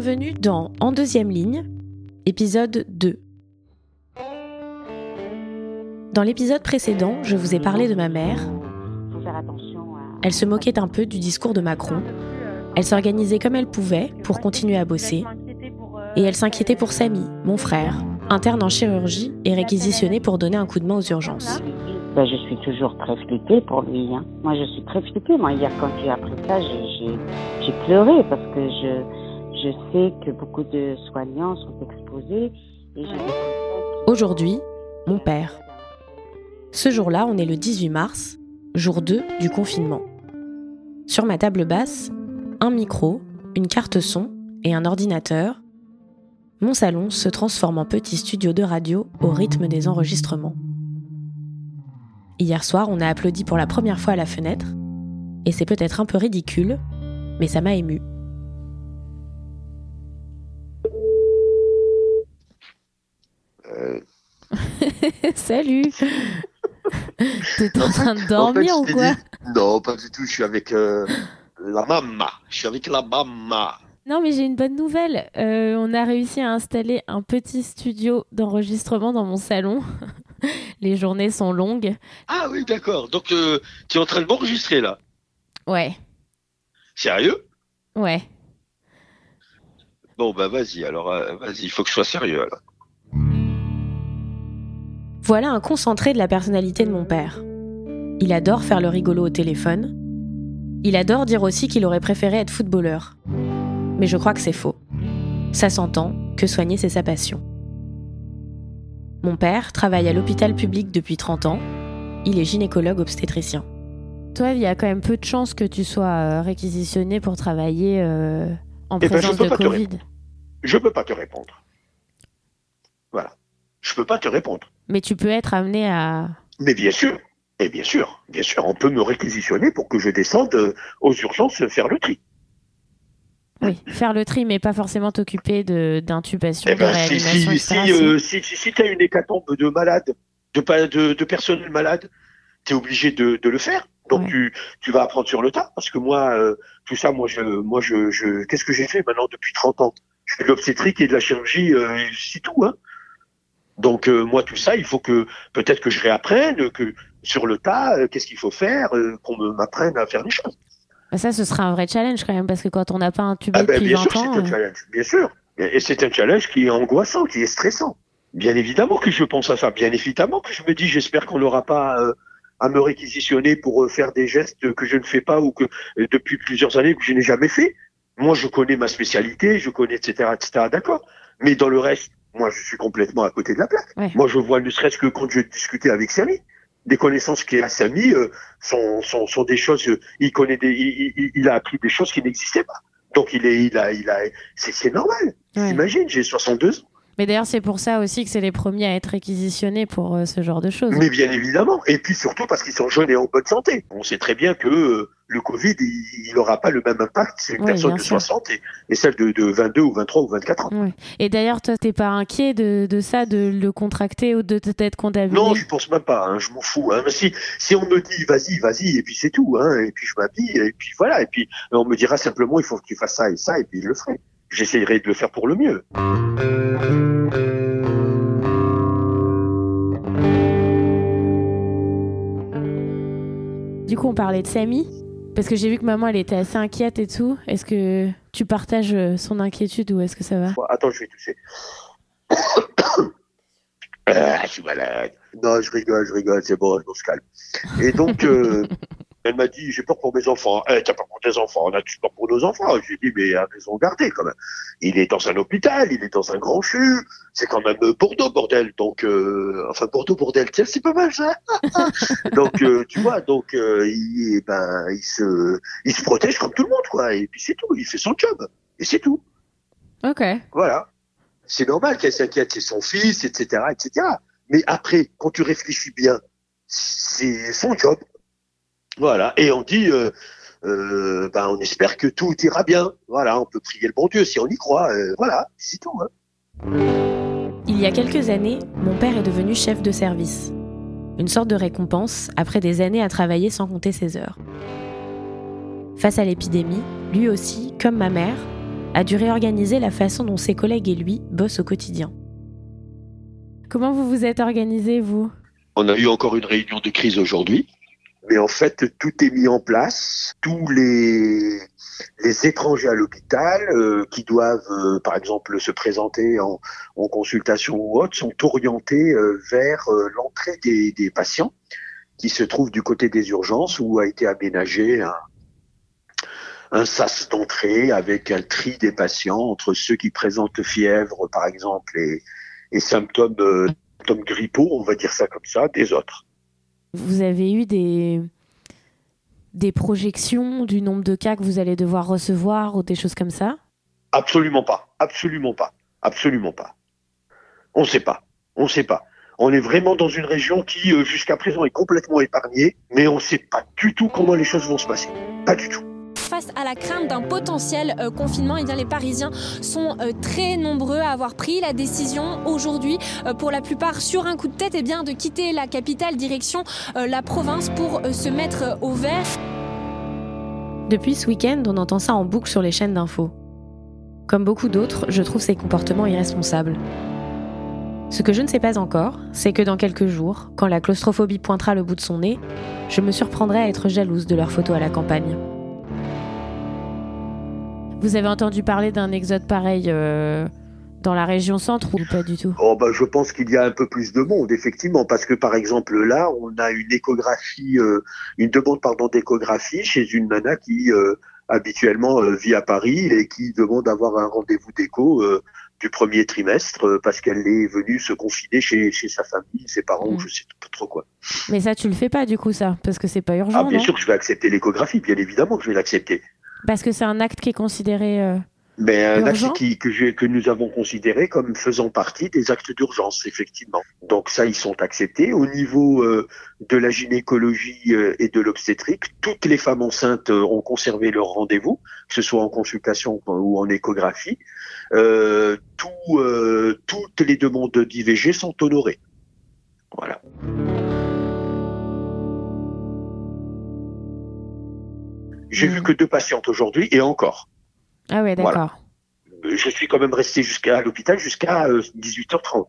Bienvenue dans En deuxième ligne, épisode 2. Dans l'épisode précédent, je vous ai parlé de ma mère. Elle se moquait un peu du discours de Macron. Elle s'organisait comme elle pouvait pour continuer à bosser. Et elle s'inquiétait pour Samy, mon frère, interne en chirurgie et réquisitionné pour donner un coup de main aux urgences. Ben, je suis toujours très flippée pour lui. Hein. Moi, je suis très flippée. Hier, quand as appris ça, j'ai pleuré parce que je, je sais que beaucoup de soignants sont exposés. Aujourd'hui, mon père. Ce jour-là, on est le 18 mars, jour 2 du confinement. Sur ma table basse, un micro, une carte son et un ordinateur. Mon salon se transforme en petit studio de radio au rythme des enregistrements. Hier soir, on a applaudi pour la première fois à la fenêtre, et c'est peut-être un peu ridicule, mais ça m'a ému. Salut T'es en train de dormir ou quoi Non, pas du tout, je suis avec euh, la maman. Je suis avec la maman. Non, mais j'ai une bonne nouvelle. Euh, on a réussi à installer un petit studio d'enregistrement dans mon salon. les journées sont longues. Ah oui, d'accord. Donc, euh, tu es en train de m'enregistrer là Ouais. Sérieux? Ouais. Bon, bah vas-y, alors, euh, vas-y, il faut que je sois sérieux alors. Voilà un concentré de la personnalité de mon père. Il adore faire le rigolo au téléphone. Il adore dire aussi qu'il aurait préféré être footballeur. Mais je crois que c'est faux. Ça s'entend que soigner, c'est sa passion. Mon père travaille à l'hôpital public depuis 30 ans. Il est gynécologue obstétricien. Toi, il y a quand même peu de chances que tu sois euh, réquisitionné pour travailler euh, en eh ben, présence de Covid. Je peux pas te répondre. Voilà. Je peux pas te répondre. Mais tu peux être amené à. Mais bien sûr. Et bien sûr, bien sûr, on peut me réquisitionner pour que je descende euh, aux urgences faire le tri. Oui, faire le tri, mais pas forcément t'occuper d'intubation, eh de, ben, réanimation, si, euh, si, si, si, tu as une hécatombe de malades, de, de, de personnel malade, tu es obligé de, de, le faire. Donc tu, tu vas apprendre sur le tas. Parce que moi, euh, tout ça, moi, je, moi, je, je qu'est-ce que j'ai fait maintenant depuis 30 ans? Je fais de l'obstétrique et de la chirurgie, euh, c'est tout. Hein. Donc moi, tout ça, il faut que peut-être que je réapprenne, que sur le tas, qu'est-ce qu'il faut faire, qu'on m'apprenne à faire des choses. Bah, ça, ce sera un vrai challenge quand même, parce que quand on n'a pas un tube ah ben, depuis bien 20 sûr, ans... c'est un euh, challenge, bien sûr. Et c'est un challenge qui est angoissant, qui est stressant. Bien évidemment que je pense à ça. Bien évidemment que je me dis, j'espère qu'on n'aura pas euh, à me réquisitionner pour euh, faire des gestes que je ne fais pas ou que depuis plusieurs années que je n'ai jamais fait. Moi, je connais ma spécialité, je connais, etc., etc., d'accord. Mais dans le reste, moi, je suis complètement à côté de la plaque. Moi, je vois ne serait-ce que quand je discutais avec Samy, des connaissances qu'il a Samy euh, sont, sont, sont, des choses. Euh, il connaît des, il, il, a appris des choses qui n'existaient pas. Donc il est, il a, il a, c'est normal. Ouais. Imagine, j'ai 62 ans. Mais d'ailleurs, c'est pour ça aussi que c'est les premiers à être réquisitionnés pour euh, ce genre de choses. Mais bien évidemment. Et puis surtout parce qu'ils sont jeunes et en bonne santé. On sait très bien que euh, le Covid, il n'aura pas le même impact sur une personne de 60 et, celle de, de, 22 ou 23 ou 24 ans. Oui. Et d'ailleurs, toi, t'es pas inquiet de, de, ça, de le contracter ou de t'être contaminé Non, je pense même pas. Hein, je m'en fous. Hein. Si, si on me dit vas-y, vas-y, et puis c'est tout. Hein, et puis je m'habille, et puis voilà. Et puis on me dira simplement il faut que tu fasses ça et ça, et puis je le ferai j'essayerai de le faire pour le mieux. Du coup, on parlait de Samy, parce que j'ai vu que maman, elle était assez inquiète et tout. Est-ce que tu partages euh, son inquiétude ou est-ce que ça va? Attends, je vais tousser. ah, je suis malade. Non, je rigole, je rigole, c'est bon, on se calme. Et donc, euh, elle m'a dit, j'ai peur pour mes enfants. Eh, t'as peur pour tes enfants, on a tu peur pour nos enfants. J'ai dit, mais à raison garder quand même. Il est dans un hôpital, il est dans un grand CHU. C'est quand même Bordeaux, bordel. Donc, euh, enfin, Bordeaux, bordel, tiens, c'est pas mal ça. donc, euh, tu vois, donc, euh, il, ben, il se, il se protège comme tout le monde, quoi. Et puis c'est tout, il fait son job. Et c'est tout. Ok. Voilà. C'est normal qu'elle s'inquiète, c'est son fils, etc., etc. Mais après, quand tu réfléchis bien, c'est son job. Voilà. Et on dit, euh, euh, ben, on espère que tout ira bien. Voilà, on peut prier le bon Dieu si on y croit. Euh, voilà, c'est tout. Hein. Il y a quelques années, mon père est devenu chef de service. Une sorte de récompense après des années à travailler sans compter ses heures. Face à l'épidémie, lui aussi, comme ma mère, a dû réorganiser la façon dont ses collègues et lui bossent au quotidien. Comment vous vous êtes organisé, vous? On a eu encore une réunion de crise aujourd'hui. Mais en fait, tout est mis en place. Tous les, les étrangers à l'hôpital euh, qui doivent, euh, par exemple, se présenter en, en, consultation ou autre, sont orientés euh, vers l'entrée des, des, patients qui se trouvent du côté des urgences où a été aménagé un, un sas d'entrée avec un tri des patients entre ceux qui présentent fièvre, par exemple, et, et symptômes, symptômes grippaux, on va dire ça comme ça, des autres. Vous avez eu des, projections du nombre de cas que vous allez devoir recevoir ou des choses comme ça? Absolument pas, absolument pas, absolument pas. On ne sait pas, on ne sait pas. On est vraiment dans une région qui, euh, jusqu'à présent, est complètement épargnée, mais on ne sait pas du tout comment les choses vont se passer. Pas du tout à la crainte d'un potentiel euh, confinement, et eh bien, les Parisiens sont euh, très nombreux à avoir pris la décision aujourd'hui, euh, pour la plupart sur un coup de tête, et eh bien, de quitter la capitale direction la province pour se mettre au vert. Depuis ce week-end, on entend ça en boucle sur les chaînes d'infos. Comme beaucoup d'autres, je trouve ces comportements irresponsables. Ce que je ne sais pas encore, c'est que dans quelques jours, quand la claustrophobie pointera le bout de son nez, je me surprendrai à être jalouse de leurs photos à la campagne. Vous avez entendu parler d'un exode pareil euh, dans la région centre ou pas du tout? Oh bah, Je pense qu'il y a un peu plus de monde, effectivement, parce que par exemple là, on a une échographie, euh, une demande pardon d'échographie chez une nana qui euh, habituellement vit à Paris et qui demande d'avoir un rendez-vous d'écho du premier trimestre parce qu'elle est venue se confiner chez, chez sa famille, ses parents, mm. je sais pas trop quoi. Mais ça, tu le fais pas du coup, ça, parce que c'est pas urgent. Ah, bien sûr que je vais accepter l'échographie, bien évidemment que je vais l'accepter. Parce que c'est un acte qui est considéré. Euh, ben, un acte qui, que, que, nous avons considéré comme faisant partie des actes d'urgence, effectivement. Donc ça, ils sont acceptés. Au niveau euh, de la gynécologie euh, et de l'obstétrique, toutes les femmes enceintes ont conservé leur rendez-vous, que ce soit en consultation ou en échographie. Tout, toutes les demandes d'IVG sont honorées. Voilà. J'ai vu mm. que deux patientes aujourd'hui et encore. Ah ouais, d'accord. Je suis quand même resté jusqu'à l'hôpital jusqu'à 18h30. Euh,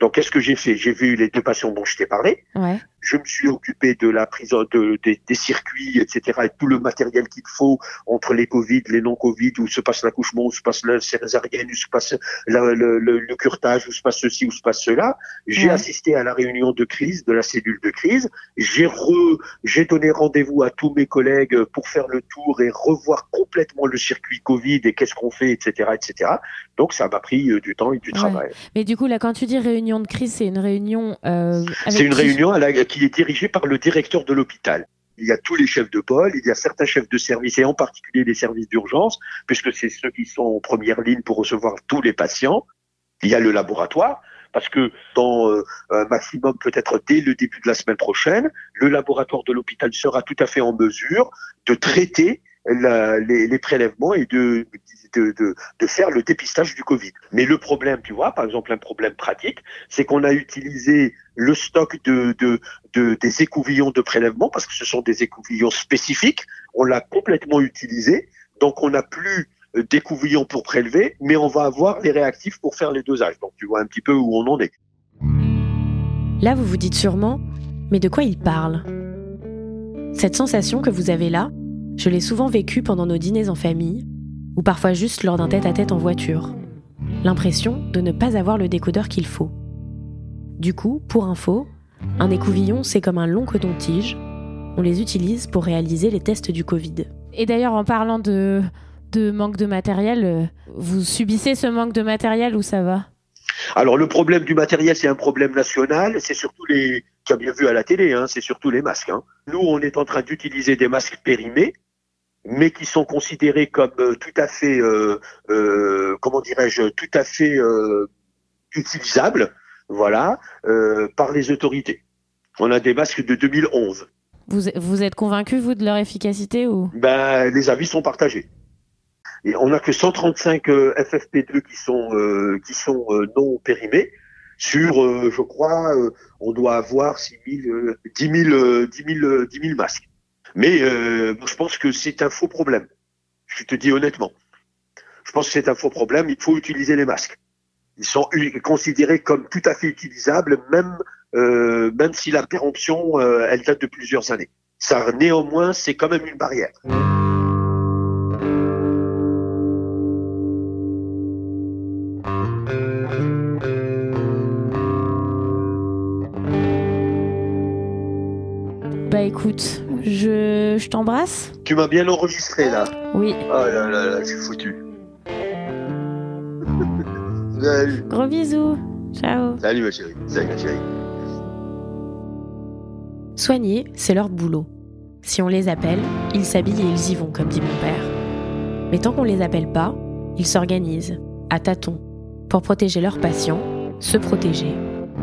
Donc, qu'est-ce que j'ai fait? J'ai vu les deux patients dont je t'ai parlé. Ouais je me suis occupé de la prise de, des circuits, etc., et tout le matériel qu'il faut entre les Covid, les non-Covid, où se passe l'accouchement, où se passe la césarienne, où se passe le, le, le, curtage, où se passe ceci, où se passe cela. J'ai assisté à la réunion de crise de la cellule de crise. J'ai re, j'ai donné rendez-vous à tous mes collègues pour faire le tour et revoir complètement le circuit Covid et qu'est-ce qu'on fait, etc., etc. Donc ça m'a pris euh, du temps et du travail. Mais du coup, là, quand tu dis réunion de crise, c'est une réunion. Euh, c'est une réunion à la qui est dirigé par le directeur de l'hôpital. Il y a tous les chefs de pôle, il y a certains chefs de service et en particulier les services d'urgence, puisque c'est ceux qui sont en première ligne pour recevoir tous les patients. Il y a le laboratoire, parce que dans euh, un maximum peut-être dès le début de la semaine prochaine, le laboratoire de l'hôpital sera tout à fait en mesure de traiter les, prélèvements et de, de, de, faire le dépistage du Covid. Mais le problème, tu vois, par exemple, un problème pratique, c'est qu'on a utilisé le stock de, de, de, des écouvillons de prélèvement, parce que ce sont des écouvillons spécifiques, on l'a complètement utilisé, donc on n'a plus d'écouvillons pour prélever, mais on va avoir les réactifs pour faire les dosages. Donc tu vois un petit peu où on en est. Là, vous vous dites sûrement, mais de quoi il parle? Cette sensation que vous avez là, je l'ai souvent vécue pendant nos dîners en famille, ou parfois juste lors d'un tête-à-tête en voiture. L'impression de ne pas avoir le décodeur qu'il faut. Du coup, pour info, un écouvillon, c'est comme un long coton-tige. On les utilise pour réaliser les tests du Covid. Et d'ailleurs, en parlant de, de manque de matériel, euh, vous subissez ce manque de matériel ou ça va? Alors le problème du matériel, c'est un problème national, c'est surtout les, tu as bien vu à la télé, hein, c'est surtout les masques. Hein. Nous, on est en train d'utiliser des masques périmés, mais qui sont considérés comme euh, tout à fait, euh, euh, comment dirais-je, tout à fait euh, utilisables, voilà, par les autorités. On a des masques de 2011. Vous, vous êtes convaincu, vous, de leur efficacité ou? Ben, les avis sont partagés. Et on n'a que 135 FFP2 qui sont qui sont non périmés sur, je crois, on doit avoir 6 000, 10 000, 10 000, 10 000 masques. Mais euh, je pense que c'est un faux problème. Je te dis honnêtement. Je pense que c'est un faux problème. Il faut utiliser les masques. Ils sont considérés comme tout à fait utilisables, même euh, même si la péremption euh, elle date de plusieurs années. Ça, néanmoins, c'est quand même une barrière. Bah écoute, je, je t'embrasse. Tu m'as bien enregistré là. Oui. Oh là là là, je suis foutu. Salut. Gros bisous. Ciao. Salut ma chérie. Salut ma chérie. Soigner, c'est leur boulot. Si on les appelle, ils s'habillent et ils y vont, comme dit mon père. Mais tant qu'on les appelle pas, ils s'organisent, à tâtons, pour protéger leurs patients, se protéger,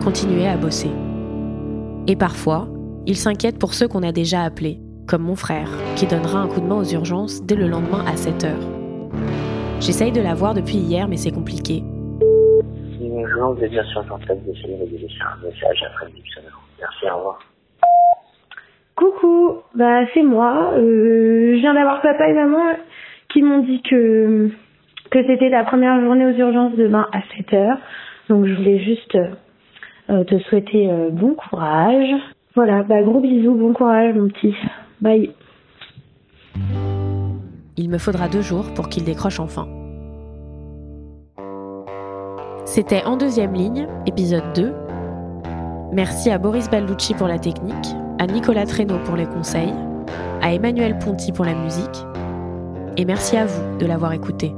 continuer à bosser. Et parfois, ils s'inquiètent pour ceux qu'on a déjà appelés, comme mon frère, qui donnera un coup de main aux urgences dès le lendemain à 7 heures. J'essaye de la voir depuis hier, mais c'est compliqué. Bonjour, vous êtes bien sur de laisser un message après. Merci, au revoir. Coucou, bah c'est moi. Euh, je viens d'avoir papa et maman qui m'ont dit que que c'était la première journée aux urgences demain à 7 heures. Donc je voulais juste euh, te souhaiter euh, bon courage. Voilà, bah gros bisous, bon courage mon petit. Bye. Il me faudra deux jours pour qu'il décroche enfin. C'était En deuxième ligne, épisode 2. Merci à Boris Balducci pour la technique, à Nicolas Traîneau pour les conseils, à Emmanuel Ponty pour la musique, et merci à vous de l'avoir écouté.